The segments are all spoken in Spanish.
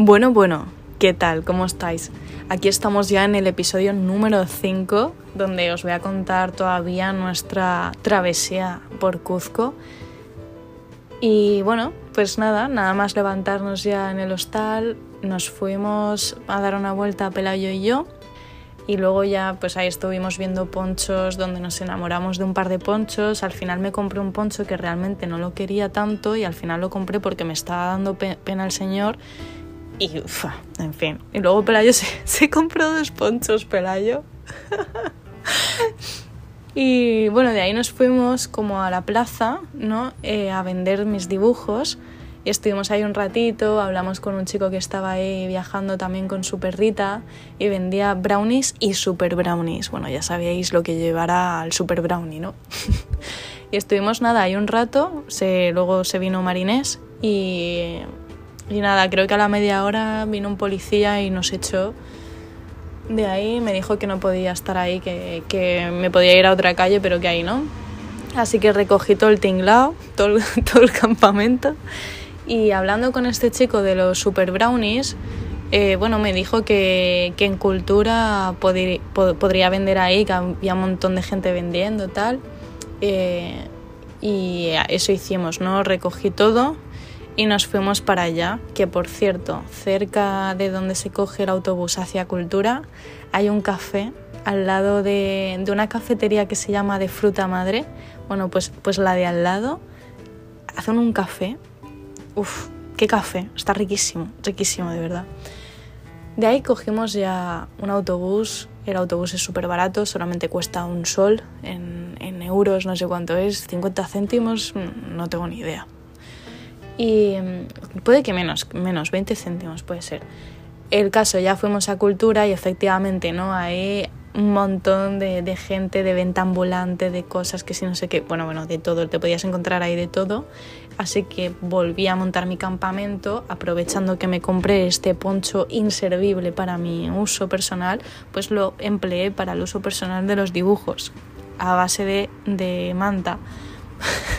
Bueno, bueno, ¿qué tal? ¿Cómo estáis? Aquí estamos ya en el episodio número 5, donde os voy a contar todavía nuestra travesía por Cuzco. Y bueno, pues nada, nada más levantarnos ya en el hostal, nos fuimos a dar una vuelta a Pelayo y yo. Y luego ya, pues ahí estuvimos viendo ponchos donde nos enamoramos de un par de ponchos. Al final me compré un poncho que realmente no lo quería tanto y al final lo compré porque me estaba dando pena el señor. Y, ufa, en fin. Y luego Pelayo se, se compró dos ponchos, Pelayo. y bueno, de ahí nos fuimos como a la plaza, ¿no? Eh, a vender mis dibujos. Y estuvimos ahí un ratito, hablamos con un chico que estaba ahí viajando también con su perrita y vendía brownies y super brownies. Bueno, ya sabíais lo que llevará al super brownie, ¿no? y estuvimos nada ahí un rato, se, luego se vino Marinés y, y nada, creo que a la media hora vino un policía y nos echó de ahí, me dijo que no podía estar ahí, que, que me podía ir a otra calle, pero que ahí no. Así que recogí todo el tinglao, todo, todo el campamento y hablando con este chico de los super brownies, eh, bueno, me dijo que, que en cultura podría vender ahí, que había un montón de gente vendiendo tal. Eh, y eso hicimos, ¿no? Recogí todo y nos fuimos para allá, que por cierto, cerca de donde se coge el autobús hacia cultura, hay un café al lado de, de una cafetería que se llama de fruta madre. Bueno, pues, pues la de al lado hacen un café Uf, qué café, está riquísimo, riquísimo de verdad. De ahí cogimos ya un autobús, el autobús es súper barato, solamente cuesta un sol en, en, euros, no sé cuánto es, 50 céntimos, mm, no tengo ni idea. Y mm, puede que menos, menos, 20 céntimos puede ser. El caso, ya fuimos a Cultura y efectivamente, ¿no? Ahí un montón de, de, gente, de venta ambulante, de cosas que si no sé qué, bueno, bueno, de todo, te podías encontrar ahí de todo. Así que volví a montar mi campamento, aprovechando que me compré este poncho inservible para mi uso personal, pues lo empleé para el uso personal de los dibujos, a base de, de manta.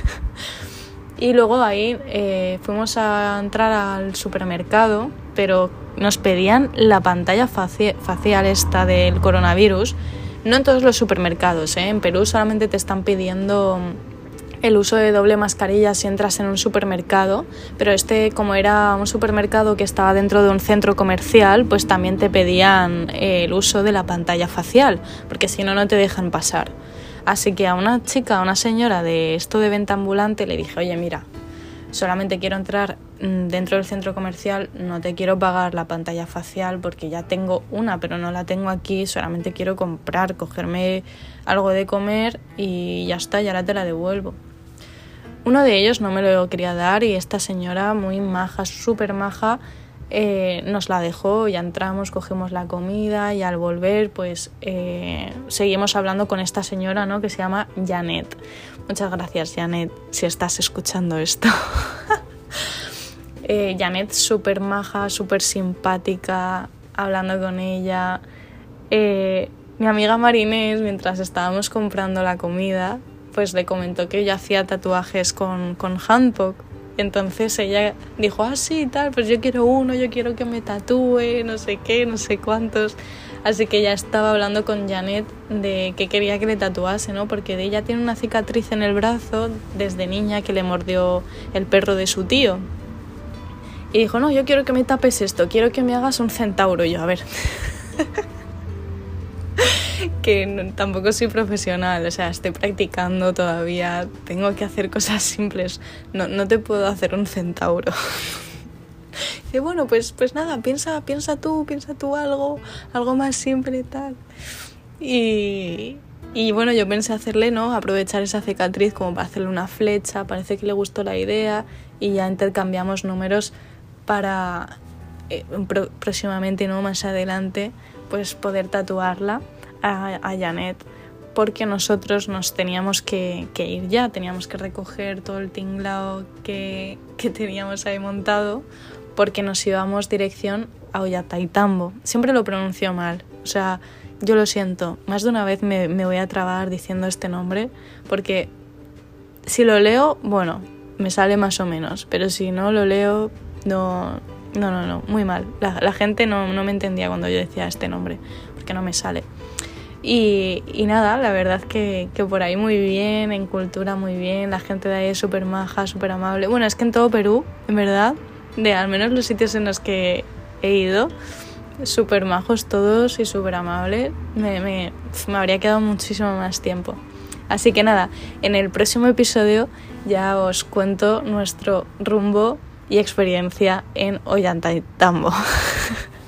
y luego ahí eh, fuimos a entrar al supermercado, pero nos pedían la pantalla facial esta del coronavirus. No en todos los supermercados, ¿eh? en Perú solamente te están pidiendo el uso de doble mascarilla si entras en un supermercado, pero este como era un supermercado que estaba dentro de un centro comercial, pues también te pedían el uso de la pantalla facial, porque si no, no te dejan pasar. Así que a una chica, a una señora de esto de venta ambulante, le dije, oye, mira, solamente quiero entrar mm, dentro del centro comercial, no te quiero pagar la pantalla facial porque ya tengo una, pero no la tengo aquí, solamente quiero comprar, cogerme algo de comer y ya está, ya ahora te la devuelvo. Uno de ellos no me lo quería dar y esta señora muy maja, súper maja, eh, nos la dejó, ya entramos, cogimos la comida y al volver pues eh, seguimos hablando con esta señora ¿no? que se llama Janet. Muchas gracias Janet si estás escuchando esto. eh, Janet súper maja, súper simpática, hablando con ella. Mi amiga Marinés, mientras estábamos comprando la comida, pues le comentó que yo hacía tatuajes con, con handpok. Entonces ella dijo, ah, sí, tal, pues yo quiero uno, yo quiero que me tatúe, no sé qué, no sé cuántos. Así que ya estaba hablando con Janet de que quería que le tatuase, ¿no? Porque ella tiene una cicatriz en el brazo desde niña que le mordió el perro de su tío. Y dijo, no, yo quiero que me tapes esto, quiero que me hagas un centauro. Yo, a ver. que tampoco soy profesional, o sea, estoy practicando todavía, tengo que hacer cosas simples, no, no te puedo hacer un centauro. Dice, bueno, pues, pues nada, piensa, piensa tú, piensa tú algo, algo más simple y tal. Y, y bueno, yo pensé hacerle, ¿no? Aprovechar esa cicatriz como para hacerle una flecha, parece que le gustó la idea y ya intercambiamos números para eh, próximamente, ¿no? Más adelante, pues poder tatuarla a, a Janet porque nosotros nos teníamos que, que, ir ya, teníamos que recoger todo el tinglao que, que teníamos ahí montado porque nos íbamos dirección a Ollantaytambo. Siempre lo pronuncio mal, o sea, yo lo siento, más de una vez me, me voy a trabar diciendo este nombre porque si lo leo, bueno, me sale más o menos, pero si no lo leo, no, no, no, no, muy mal. La, gente no, me entendía cuando yo decía este nombre, porque no me sale. Y, nada, la verdad que, que, por ahí muy bien, en cultura muy bien, la gente de ahí es súper maja, súper amable. Bueno, es que en todo Perú, en verdad, de al menos los sitios en los que he ido, súper majos todos y súper amables, me, me, me habría quedado muchísimo más tiempo. Así que nada, en el próximo episodio ya os cuento nuestro rumbo y experiencia en Ollantaytambo.